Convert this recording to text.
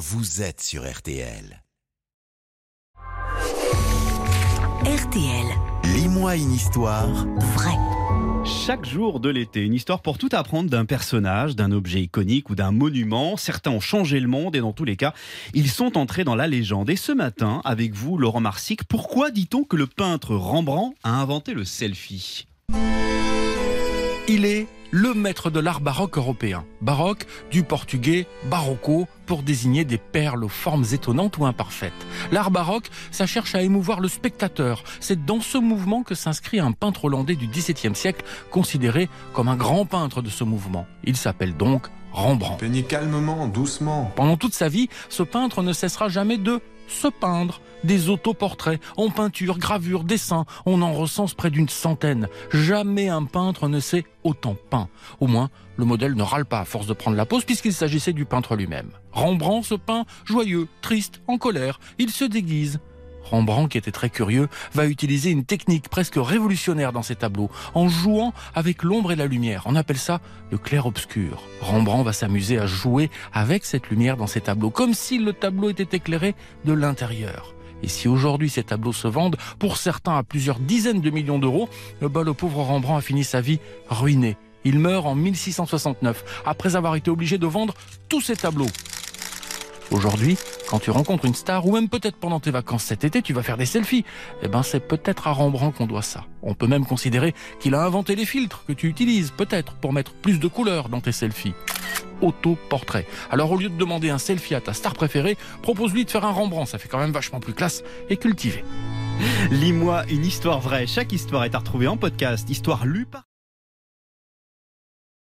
vous êtes sur RTL. RTL, Lis-moi une histoire vrai. Chaque jour de l'été, une histoire pour tout apprendre d'un personnage, d'un objet iconique ou d'un monument. Certains ont changé le monde et dans tous les cas, ils sont entrés dans la légende. Et ce matin, avec vous, Laurent Marsic, pourquoi dit-on que le peintre Rembrandt a inventé le selfie? Il est le maître de l'art baroque européen. Baroque du portugais barocco pour désigner des perles aux formes étonnantes ou imparfaites. L'art baroque, ça cherche à émouvoir le spectateur. C'est dans ce mouvement que s'inscrit un peintre hollandais du XVIIe siècle, considéré comme un grand peintre de ce mouvement. Il s'appelle donc Rembrandt. Peignez calmement, doucement. Pendant toute sa vie, ce peintre ne cessera jamais de se peindre. Des autoportraits, en peinture, gravure, dessin, on en recense près d'une centaine. Jamais un peintre ne s'est autant peint. Au moins, le modèle ne râle pas à force de prendre la pose puisqu'il s'agissait du peintre lui-même. Rembrandt se peint joyeux, triste, en colère. Il se déguise. Rembrandt, qui était très curieux, va utiliser une technique presque révolutionnaire dans ses tableaux, en jouant avec l'ombre et la lumière. On appelle ça le clair-obscur. Rembrandt va s'amuser à jouer avec cette lumière dans ses tableaux, comme si le tableau était éclairé de l'intérieur. Et si aujourd'hui ces tableaux se vendent, pour certains à plusieurs dizaines de millions d'euros, le bah, le pauvre Rembrandt a fini sa vie ruiné. Il meurt en 1669, après avoir été obligé de vendre tous ses tableaux. Aujourd'hui, quand tu rencontres une star, ou même peut-être pendant tes vacances cet été, tu vas faire des selfies. Eh ben, c'est peut-être à Rembrandt qu'on doit ça. On peut même considérer qu'il a inventé les filtres que tu utilises, peut-être, pour mettre plus de couleurs dans tes selfies. Autoportrait. Alors, au lieu de demander un selfie à ta star préférée, propose-lui de faire un Rembrandt. Ça fait quand même vachement plus classe et cultivé. Lis-moi une histoire vraie. Chaque histoire est à retrouver en podcast. Histoire lue par